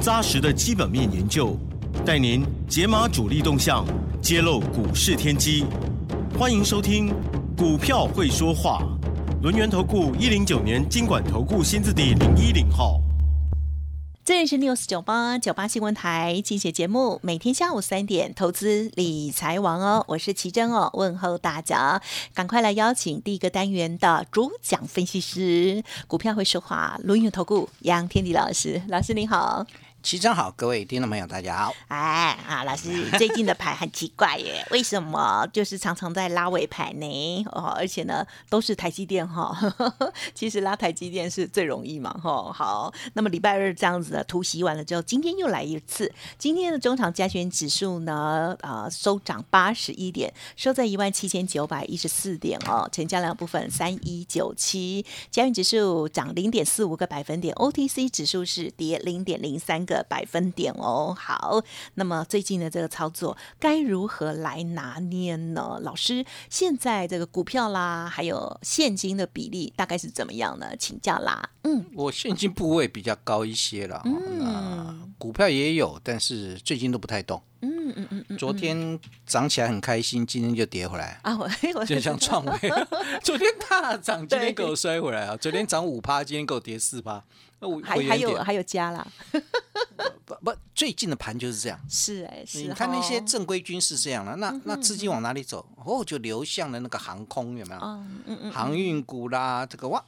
扎实的基本面研究，带您解码主力动向，揭露股市天机。欢迎收听《股票会说话》，轮源投顾一零九年经管投顾新字第零一零号。这里是 News 九八九八新闻台精选节目，每天下午三点，投资理财王哦，我是奇珍哦，问候大家，赶快来邀请第一个单元的主讲分析师，股票会说话，轮源投顾杨天迪老师，老师您好。齐真好，各位听众朋友，大家好。哎啊，老师，最近的盘很奇怪耶，为什么就是常常在拉尾盘呢？哦，而且呢都是台积电哈。其实拉台积电是最容易嘛哈。好，那么礼拜二这样子的突袭完了之后，今天又来一次。今天的中场加权指数呢，呃，收涨八十一点，收在一万七千九百一十四点哦。成交量部分三一九七，加权指数涨零点四五个百分点，OTC 指数是跌零点零三个。的百分点哦，好，那么最近的这个操作该如何来拿捏呢？老师，现在这个股票啦，还有现金的比例大概是怎么样呢？请教啦。嗯，我现金部位比较高一些了，嗯，股票也有，但是最近都不太动。嗯嗯嗯嗯，昨天涨起来很开心，今天就跌回来啊！我 就像创维，昨天大涨，今天给我摔回来啊！昨天涨五趴，今天给我跌四趴。还还有还有加啦，不不，最近的盘就是这样。是哎，你看那些正规军是这样的，那那资金往哪里走？哦，就流向了那个航空，有没有？嗯嗯嗯，航运股啦，这个万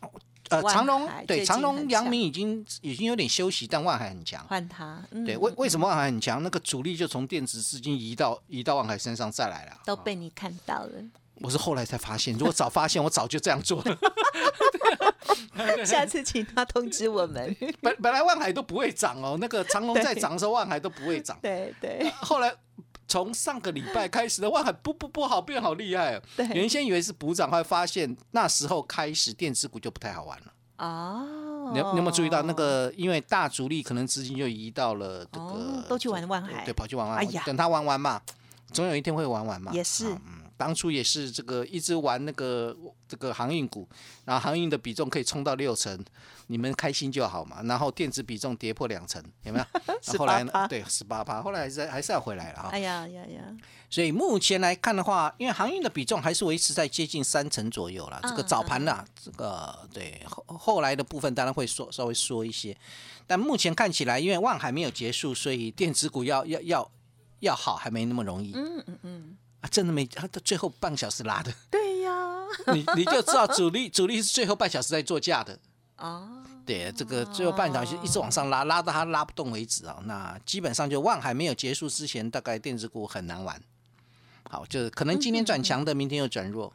呃长隆对长隆、阳明已经已经有点休息，但万海很强。换它，对，为为什么万海很强？那个主力就从电子资金移到移到万海身上再来了，都被你看到了。我是后来才发现，如果早发现，我早就这样做了。下次请他通知我们。本本来万海都不会涨哦，那个长隆在涨的时候，万海都不会涨。对对。后来从上个礼拜开始的万海不不不好变好厉害哦。对。原先以为是补涨，后来发现那时候开始电子股就不太好玩了。哦。你你有没有注意到那个？因为大主力可能资金就移到了这个，都去玩万海。对，跑去玩万海。哎呀，等他玩完嘛，总有一天会玩完嘛。也是。当初也是这个一直玩那个这个航运股，然后航运的比重可以冲到六成，你们开心就好嘛。然后电子比重跌破两成，有没有？后来呢？对，十八趴，后来还是还是要回来了哈。哎呀呀呀！所以目前来看的话，因为航运的比重还是维持在接近三成左右了。这个早盘呐，这个对后后来的部分当然会缩稍微缩一些，但目前看起来，因为万海没有结束，所以电子股要要要要好还没那么容易。嗯嗯嗯。真的没，他最后半个小时拉的。对呀，你你就知道主力主力是最后半小时在做价的。哦，对，这个最后半小时一直往上拉，拉到它拉不动为止啊。那基本上就万海没有结束之前，大概电子股很难玩。好，就是可能今天转强的，明天又转弱。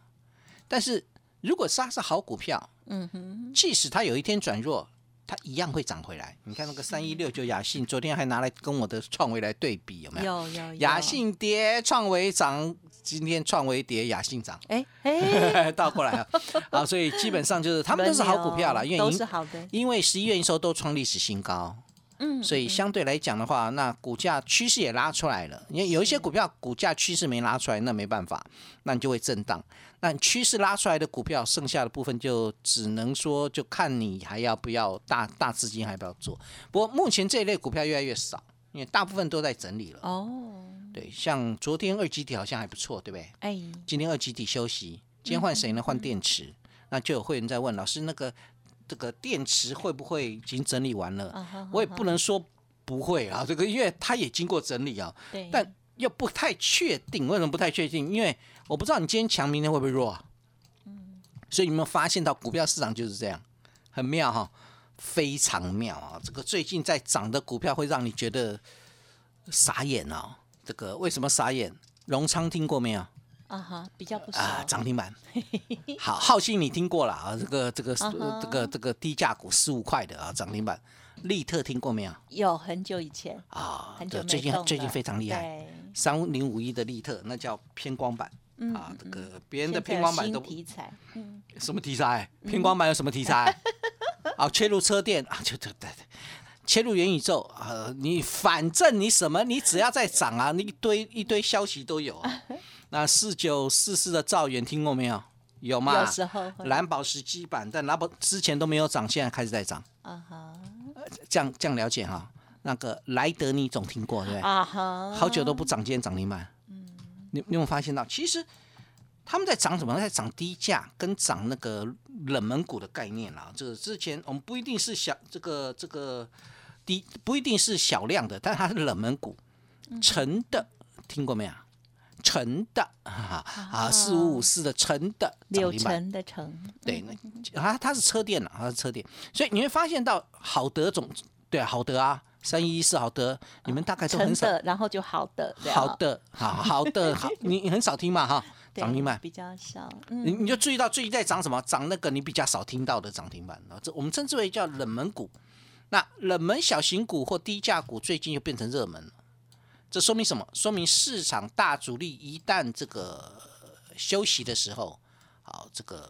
但是如果杀是好股票，嗯哼，即使它有一天转弱。它一样会涨回来。你看那个三一六九雅信，昨天还拿来跟我的创维来对比，有没有？有有。雅信跌，创维涨，今天创维跌，雅信涨。哎哎，倒过来啊！啊，所以基本上就是他们都是好股票了，因为都是好的。因为十一月营收都创历史新高。嗯，所以相对来讲的话，那股价趋势也拉出来了。因为有一些股票股价趋势没拉出来，那没办法，那你就会震荡。那趋势拉出来的股票，剩下的部分就只能说，就看你还要不要大大资金，还要不要做。不过目前这一类股票越来越少，因为大部分都在整理了。哦，对，像昨天二基体好像还不错，对不对？哎，今天二基体休息，今天换谁呢？换电池。那就有会员在问老师，那个。这个电池会不会已经整理完了？我也不能说不会啊，这个因为它也经过整理啊，但又不太确定。为什么不太确定？因为我不知道你今天强，明天会不会弱啊？嗯，所以你有没有发现到股票市场就是这样，很妙哈，非常妙啊！这个最近在涨的股票会让你觉得傻眼哦。这个为什么傻眼？荣昌听过没有？啊哈，比较不啊，涨停板。好，浩信你听过了啊？这个这个这个这个低价股十五块的啊，涨停板。利特听过没有？有很久以前，啊，很久最近最近非常厉害，对三零五一的利特那叫偏光板。嗯啊，这嗯个别人的偏光板都题材，嗯，什么题材？偏光板有什么题材？啊，切入车电啊，就对对对，切入元宇宙啊，你反正你什么，你只要在涨啊，你一堆一堆消息都有啊。那四九四四的兆元听过没有？有吗？有时候蓝宝石基板，但蓝宝之前都没有涨，现在开始在涨，啊哈这样这样了解哈。那个莱德你总听过对不对？啊哈，好久都不涨，今天涨停板。你你有没有发现到，其实他们在涨什么？在涨低价跟涨那个冷门股的概念啦。这个之前我们不一定是小这个这个低，不一定是小量的，但它是冷门股，成的听过没有？成的啊。啊，四五五四的成的涨柳停板。橙的橙，对，那啊，它是车店了，它是车店，所以你会发现到好德总对啊，好德啊，三一一四好德，你们大概都很少。的，然后就好的，好，的，好好的，好，你你很少听嘛哈，对涨停板，比较少，你嗯，你就注意到最近在涨什么？涨那个你比较少听到的涨停板啊，这我们称之为叫冷门股。那冷门小型股或低价股最近又变成热门了，这说明什么？说明市场大主力一旦这个休息的时候，好，这个，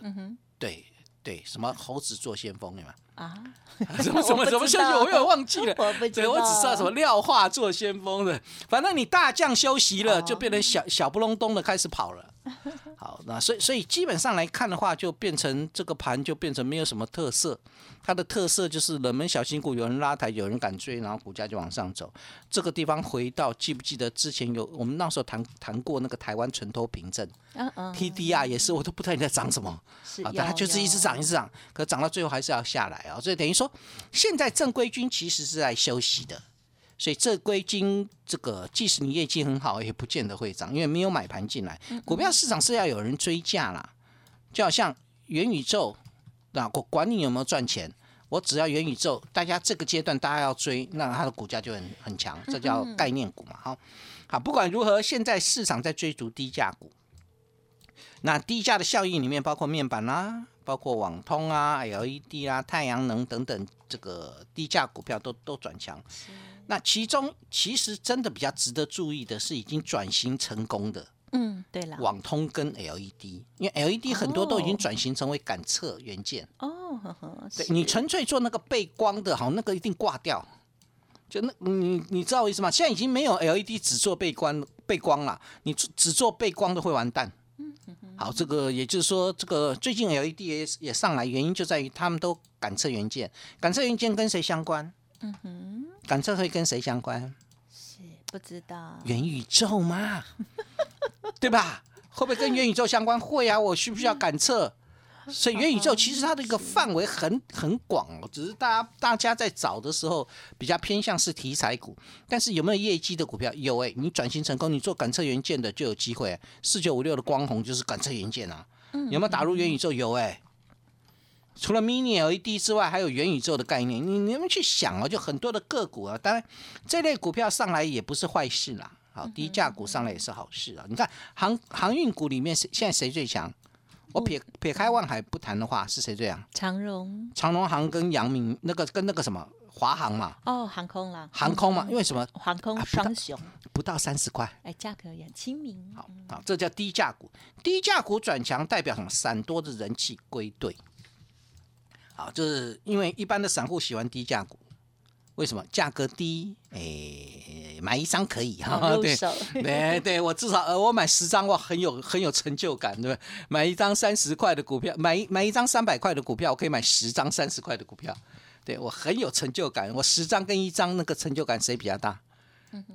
嗯哼，对对，什么猴子做先锋，对吗？啊，什么什么什么休息，我有点忘记了。我不知对，我只知道道什么廖化做先锋的，反正你大将休息了，哦就变成小小不隆咚的开始跑了。好，那所以所以基本上来看的话，就变成这个盘就变成没有什么特色，它的特色就是冷门小新股有人拉抬，有人敢追，然后股价就往上走。这个地方回到记不记得之前有我们那时候谈谈过那个台湾存托凭证嗯嗯，TDR 也是，我都不知道你在涨什么。啊，是，但它就是一直涨，一直涨，可涨到最后还是要下来啊，所以等于说，现在正规军其实是在休息的，所以正规经这个即使你业绩很好，也不见得会涨，因为没有买盘进来。股票市场是要有人追价啦，就好像元宇宙，那我管你有没有赚钱，我只要元宇宙，大家这个阶段大家要追，那它的股价就很很强，这叫概念股嘛，好，好，不管如何，现在市场在追逐低价股。那低价的效应里面包括面板啦、包括网通啊、LED 啊、太阳能等等，这个低价股票都都转强。那其中其实真的比较值得注意的是，已经转型成功的嗯，对了，网通跟 LED，因为 LED 很多都已经哦转型成为感测元件。哦，呵呵，对你纯粹做那个背光的，好，那个一定挂掉。就那，你你知道我意思吗？现在已经没有 LED 只做背光背光了，你只只做背光的会完蛋。好，这个也就是说，这个最近 LED 也也上来，原因就在于他们都感测元件，感测元件跟谁相关？嗯哼，感测会跟谁相关？是不知道，元宇宙嘛，对吧？会不会跟元宇宙相关？会啊，我需不需要 感测？所以元宇宙其实它的一个范围很很广哦，只是大家大家在找的时候比较偏向是题材股，但是有没有业绩的股票？有哎、你转型成功，你做感测元件的就有机会、四九五六的光弘就是感测元件啊，有没有打入元宇宙？有哎、除了 mini LED 之外，还有元宇宙的概念，你你们去想哦，就很多的个股啊，当然这类股票上来也不是坏事啦。好，低价股上来也是好事啊！你看航航运股里面谁现在谁最强？我撇撇开万海不谈的话，是谁最强？长荣长荣航跟阳明那个跟那个什么华航嘛，哦，航空啦，航空嘛，嗯因为什么航空双雄，不到三十块？哎，价格也很亲民，好，好，这叫低价股。低价股转强代表什么？散多的人气归队。好，就是因为一般的散户喜欢低价股，为什么？价格低，诶，买一张可以哈、对。对 对，我至少呃，我买十张，我很有很有成就感，对不对？买一张三十块的股票，买一买一张三百块的股票，我可以买十张三十块的股票，对我很有成就感。我十张跟一张那个成就感谁比较大？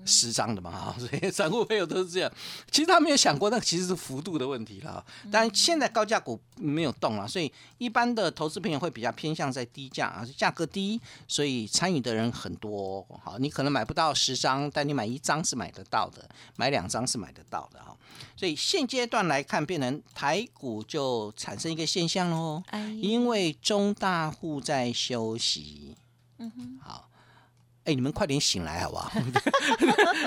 十张的嘛，哈，所以散户朋友都是这样。其实他没有想过，那其实是幅度的问题了。但现在高价股没有动了，所以一般的投资朋友会比较偏向在低价啊，价格低，所以参与的人很多。好，你可能买不到十张，但你买一张是买得到的，买两张是买得到的哈。所以现阶段来看，变成台股就产生一个现象喽，哎，因为中大户在休息。嗯哼，好，哎，你们快点醒来好不好？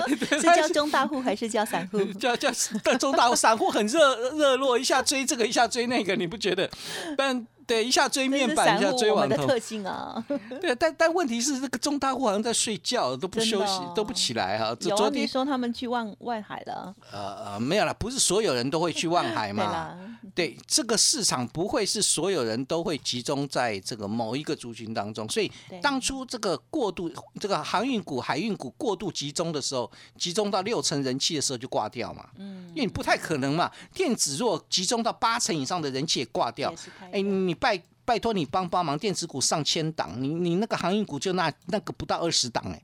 是叫中大户还是叫散户？叫叫但中大户散户很热热络，一下追这个，一下追那个，你不觉得？但对，一下追面板，一下追网，的特性啊。对，但但问题是，这个中大户好像在睡觉，都不休息，哦都不起来哈。昨有啊，昨天你说他们去望外海了，呃呃没有了，不是所有人都会去望海嘛。啦，对，这个市场不会是所有人都会集中在这个某一个族群当中，所以对当初这个过度这个航运股、海运股过度集中的时候，集中到六成人气的时候就挂掉嘛。嗯，因为你不太可能嘛，电子若集中到八成以上的人气也挂掉哎，你拜拜托你帮帮忙，电子股上千档，你你那个航运股就那那个不到二十档哎。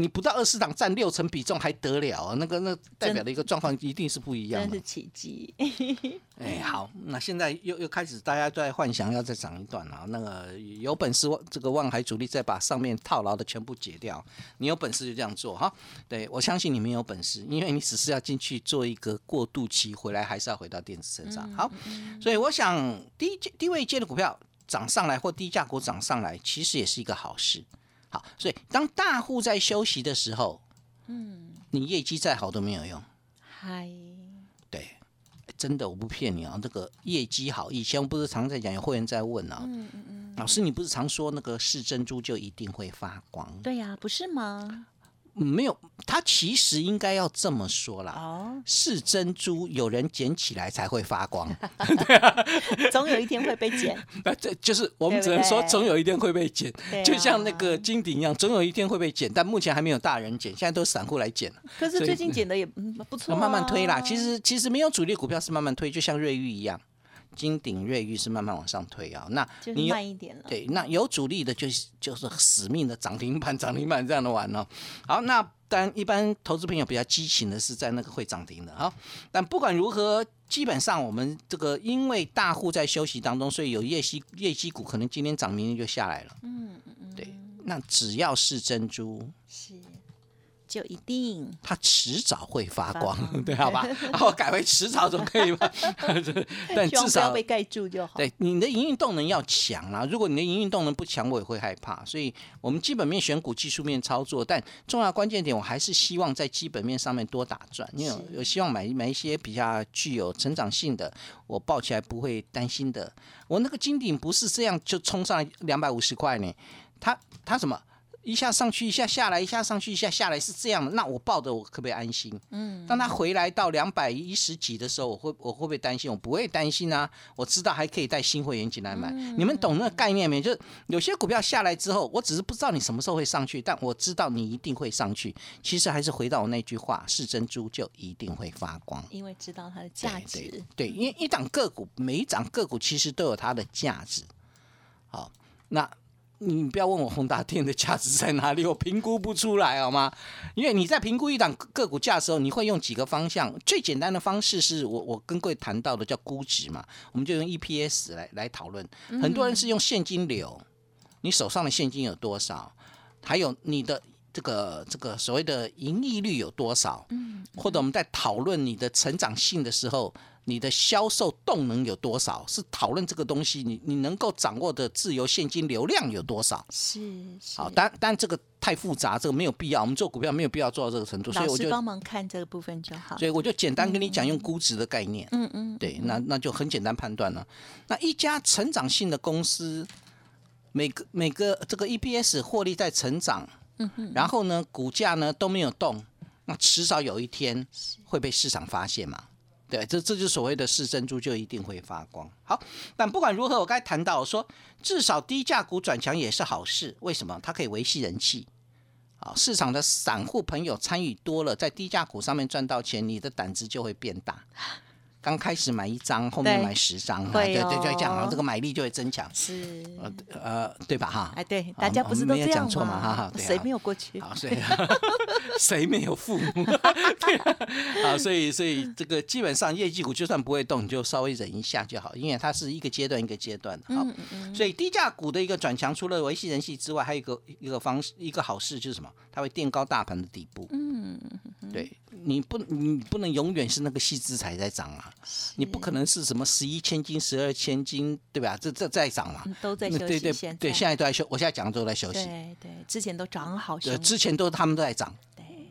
你不到二十档占六成比重还得了啊？那个那代表的一个状况一定是不一样的真是。奇迹。哎，好，那现在又又开始大家都在幻想要再涨一段了。那个有本事这个望海主力再把上面套牢的全部解掉，你有本事就这样做哈。对我相信你们有本事，因为你只是要进去做一个过渡期，回来还是要回到电子身上。好，所以我想低阶低位阶的股票涨上来或低价股涨上来，其实也是一个好事。好，所以当大户在休息的时候，嗯，你业绩再好都没有用。嗨，对，真的我不骗你啊，这个业绩好，以前我不是常在讲，有会员在问啊，嗯嗯嗯，老师你不是常说那个是珍珠就一定会发光？对呀，不是吗？嗯没有，它其实应该要这么说啦。哦，是珍珠，有人捡起来才会发光。总有一天会被捡。那这就是我们只能说，总有一天会被捡，对就像那啊个金鼎一样，总有一天会被捡，但目前还没有大人捡，现在都是散户来捡。可是最近捡的也嗯不错、啊，慢慢推啦。其实其实没有主力股票是慢慢推，就像瑞玉一样，金鼎、瑞玉是慢慢往上推啊。那你有慢一点了。对，那有主力的就是就是死命的涨停板、涨停板这样的玩哦。好，那当然一般投资朋友比较激情的是在那个会涨停的哈，但不管如何，基本上我们这个因为大户在休息当中，所以有业绩业绩股可能今天涨，明天就下来了。嗯嗯嗯，对，那只要是珍珠，是，就一定它迟早会发光，发光 对，好吧？然 后改为迟早总可以吧？但至少被盖住就好。对你的营运动能要强啊！如果你的营运动能不强，我也会害怕。所以，我们基本面选股、技术面操作，但重要关键点，我还是希望在基本面上面多打转。因为是有有希望买买一些比较具有成长性的，我抱起来不会担心的。我那个金顶不是这样就冲上来两百五十块呢，它它什么？一下上去，一下下来，一下上去，一下下来，是这样的。那我抱着我可不可以安心？嗯，当他回来到两百一十几的时候，我会我会不会担心？我不会担心啊，我知道还可以带新会员进来买。你们懂那个概念没？就是有些股票下来之后，我只是不知道你什么时候会上去，但我知道你一定会上去。其实还是回到我那句话：是珍珠就一定会发光。因为知道它的价对值对。对，因为一档个股，每一档个股其实都有它的价值。好，那你不要问我宏达电的价值在哪里，我评估不出来，好吗？因为你在评估一档个股价的时候，你会用几个方向？最简单的方式是我我跟各位谈到的叫估值嘛，我们就用 EPS 来来讨论。很多人是用现金流，你手上的现金有多少，还有你的。这个这个所谓的盈利率有多少？嗯，或者我们在讨论你的成长性的时候，你的销售动能有多少？是讨论这个东西，你你能够掌握的自由现金流量有多少？是是。好，但但这个太复杂，这个没有必要。我们做股票没有必要做到这个程度，所以我就帮忙看这个部分就好。所以我就简单跟你讲，用估值的概念。嗯嗯，对，那那就很简单判断了。那一家成长性的公司，每个每个这个 EPS 获利在成长，嗯然后呢，股价呢都没有动，那迟早有一天会被市场发现嘛。对，这这就是所谓的是珍珠就一定会发光。好，但不管如何，我刚才谈到说，至少低价股转强也是好事。为什么？它可以维系人气。啊，市场的散户朋友参与多了，在低价股上面赚到钱，你的胆子就会变大。刚开始买一张，后面对买十张，对对对，这样然后，这个买力就会增强。是。呃呃，对吧？哈，哎，对，大家不是都这样嘛哈哈谁没有过去？好，所以 谁没有父母？对啊，好，所以所以这个基本上业绩股就算不会动，你就稍微忍一下就好，因为它是一个阶段一个阶段的。好，所以低价股的一个转强，除了维系人气之外，还有一个一个方式，一个好事就是什么？它会垫高大盘的底部。嗯，对你不你不能永远是那个细资材在涨啊，你不可能是什么十一千金、十二千金，对吧？这这在涨嘛？嗯都在休息。对对对，现在都在休，我现在讲的都在休息。对对，之前都涨好对，之前都他们都在涨。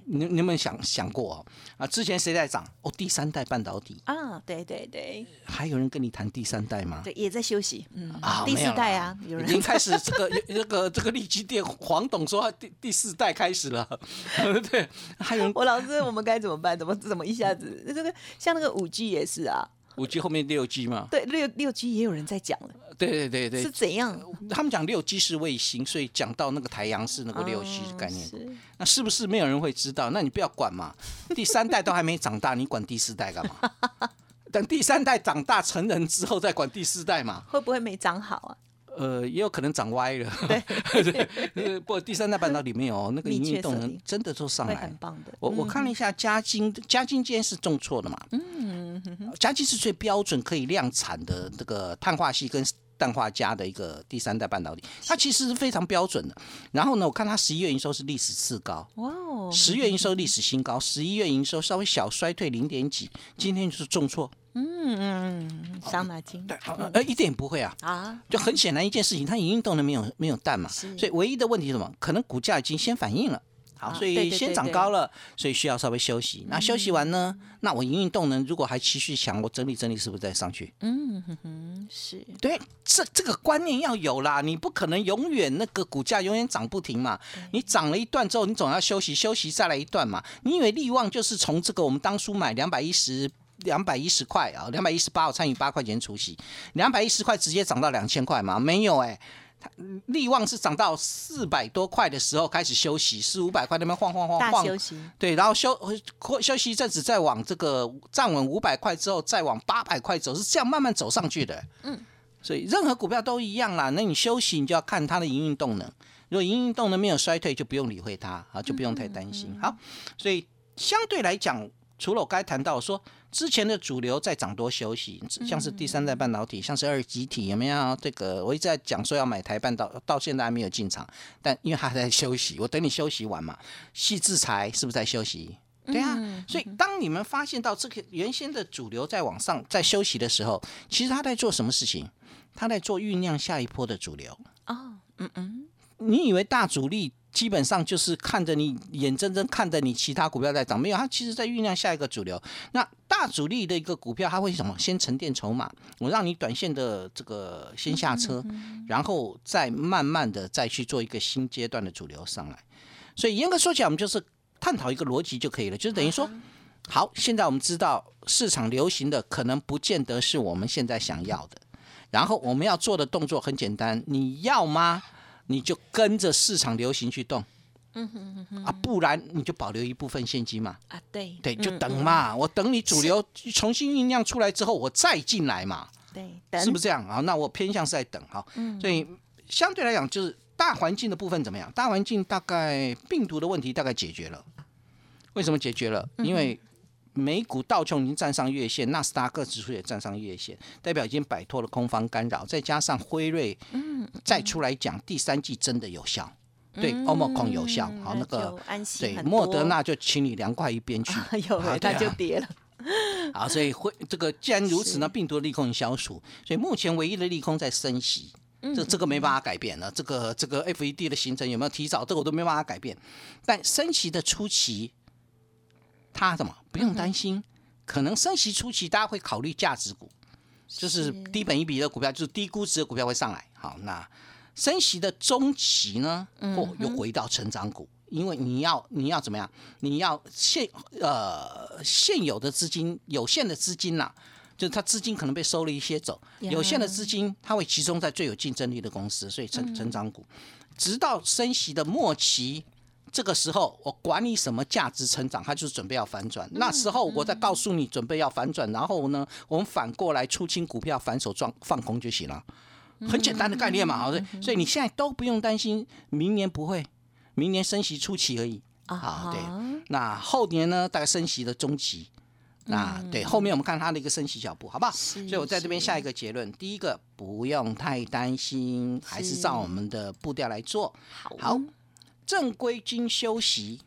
对你你有没有想想过哦啊？之前谁在涨？哦，第三代半导体，啊，对对对还有人跟你谈第三代吗？对，也在休息，嗯啊，第四代啊，有人已经人开始这个 这个这个利基店，黄董说他第第四代开始了，对，还有人我老师，我们该怎么办？怎么怎么一下子这个像那个五 G 也是啊，五 G 后面六 G 嘛，对六六 G 也有人在讲了，对对对对是，怎样？他们讲六 G 是卫星，所以讲到那个太阳是那个六 G 的概念，哦是那是不是没有人会知道？那你不要管嘛，第三代都还没长大，你管第四代干嘛？等第三代长大成人之后再管第四代嘛？会不会没长好啊？呃，也有可能长歪了。对，呃不过第三代半导体没有那个密营运动能真的都上会来。很棒的。我我看了一下嘉金，嘉金今天是重挫的嘛？嗯，嘉金是最标准可以量产的这个碳化系跟氮化镓的一个第三代半导体，它其实是非常标准的。然后呢，我看它十一月营收是历史次高，哇哦，十月营收历史新高，十一月营收稍微小衰退零点几，今天就是重挫。嗯嗯，伤脑筋。对，呃，一点也不会啊。啊，就很显然一件事情，它营运动能没有没有淡嘛，是所以唯一的问题是什么？可能股价已经先反应了。好，啊所以先涨高了，所以需要稍微休息。那休息完呢？那我营运动能如果还持续强，我整理整理是不是再上去？嗯哼哼，是对，这这个观念要有啦，你不可能永远那个股价永远涨不停嘛。你涨了一段之后，你总要休息，休息再来一段嘛。你以为利旺就是从这个我们当初买两百一十。两百一十块啊，两百一十八，我参与八块钱除息，两百一十块直接涨到两千块吗？没有哎、它利旺是涨到四百多块的时候开始休息，四五百块那边晃晃晃晃休息。对，然后休休休息一阵子，再往这个站稳五百块之后，再往八百块走，是这样慢慢走上去的。嗯，所以任何股票都一样啦。那你休息，你就要看它的营运动能。如果营运动能没有衰退，就不用理会它啊，就不用太担心。好，所以相对来讲，除了我刚才谈到说之前的主流在涨多休息，像是第三代半导体，像是二极体，有没有？这个我一直在讲说要买台半导到现在还没有进场，但因为它还在休息，我等你休息完嘛。细制裁是不是在休息？对啊，所以当你们发现到这个原先的主流在往上在休息的时候，其实他在做什么事情？他在做酝酿下一波的主流。哦，嗯嗯，你以为大主力基本上就是看着你眼睁睁看着你其他股票在涨，没有，它其实在酝酿下一个主流。那大主力的一个股票，它会什么？先沉淀筹码，我让你短线的这个先下车，然后再慢慢的再去做一个新阶段的主流上来。所以严格说起来，我们就是探讨一个逻辑就可以了，就是等于说，好，现在我们知道市场流行的可能不见得是我们现在想要的，然后我们要做的动作很简单，你要吗？你就跟着市场流行去动，嗯哼哼。啊，不然你就保留一部分现金嘛，啊，对。对，就嗯等嘛，我等你主流重新酝酿出来之后，我再进来嘛，对，等是不是这样？啊？那我偏向是在等哈，所以相对来讲，就是大环境的部分怎么样？大环境大概病毒的问题大概解决了，为什么解决了？因为美股道琼已经站上月线，纳斯达克指数也站上月线，代表已经摆脱了空方干扰。再加上辉瑞，再出来讲第三季真的有效，对欧盟控有效。好，那就个安心对莫德多纳就请你凉快一边去哎呦喂，它啊对啊就跌了。好，所以会这个既然如此呢，病毒的利空已经消除，所以目前唯一的利空在升息。这这个没办法改变了，这个这个 FED 的行程有没有提早，这个我都没办法改变。但升息的初期，它怎么不用担心？可能升息初期大家会考虑价值股，就是低本一比的股票，就是低估值的股票会上来。好，那升息的中期呢，或又回到成长股，因为你要你要怎么样？你要现呃现有的资金有限的资金呐、就是它资金可能被收了一些走，有限的资金它会集中在最有竞争力的公司，所以成成长股，直到升息的末期。这个时候，我管你什么价值成长，它就是准备要反转。那时候我再告诉你准备要反转，然后呢，我们反过来出清股票，反手撞放空就行了，很简单的概念嘛。好，所以所以你现在都不用担心，明年不会，明年升息初期而已。啊，对，那后年呢，大概升息的中期。那对后面我们看它的一个升息脚步，好不好？所以我在这边下一个结论，第一个不用太担心，还是是照我们的步调来做。好好，正规军休息，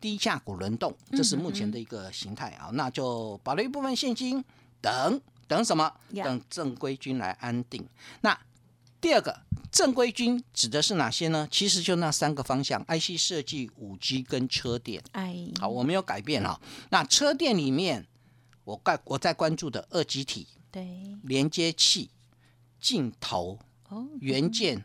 低价股轮动，这是目前的一个形态啊。那就保留一部分现金，等等什么？等正规军来安定。那第二个正规军指的是哪些呢？其实就那三个方向：IC 设计、五 G 跟车电。哎，好，我没有改变啊。那车电里面，我关我在关注的二极体、对，连接器、镜头、哦，元件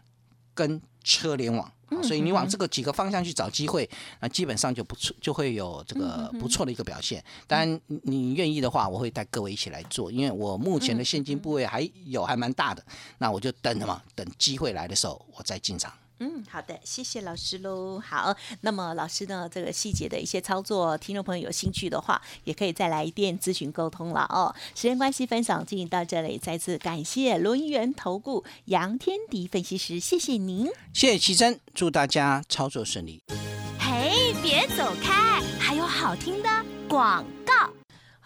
跟车联网。所以你往这个几个方向去找机会，那基本上就不错，就会有这个不错的一个表现。当然，你你愿意的话，我会带各位一起来做，因为我目前的现金部位还有还蛮大的，那我就等着嘛，等机会来的时候我再进场。嗯，好的，谢谢老师喽。好，那么老师呢，这个细节的一些操作，听众朋友有兴趣的话，也可以再来电咨询沟通了哦。时间关系，分享进行到这里，再次感谢罗音元投顾杨天迪分析师，谢谢您。谢谢奇珍，祝大家操作顺利。嘿，别走开，还有好听的广告。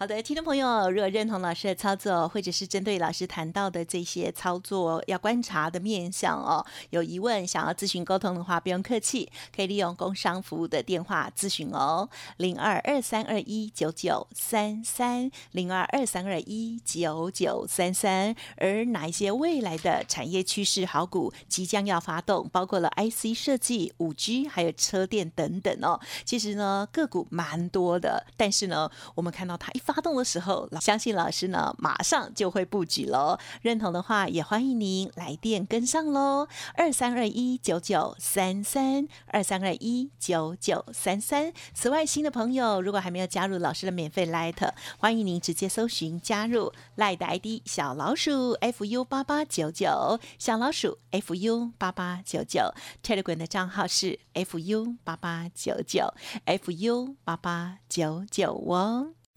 好的，听众朋友，如果认同老师的操作，或者是针对老师谈到的这些操作要观察的面向哦，有疑问想要咨询沟通的话，不用客气，可以利用工商服务的电话咨询哦，零二二三二一九九三三零二二三二一九九三三。而哪一些未来的产业趋势好股即将要发动，包括了 IC 设计、五 G 还有车电等等哦。其实呢，个股蛮多的，但是呢，我们看到它一发发动的时候，相信老师呢马上就会布局喽。认同的话，也欢迎您来电跟上喽。二三二一九九三三二三二一九九三三。此外，新的朋友如果还没有加入老师的免费 Light，欢迎您直接搜寻加入 Light 的 ID 小老鼠 fu 八八九九，小老鼠 fu 八八九九。Telegram 的账号是 fu 八八九九 fu 八八九九哦。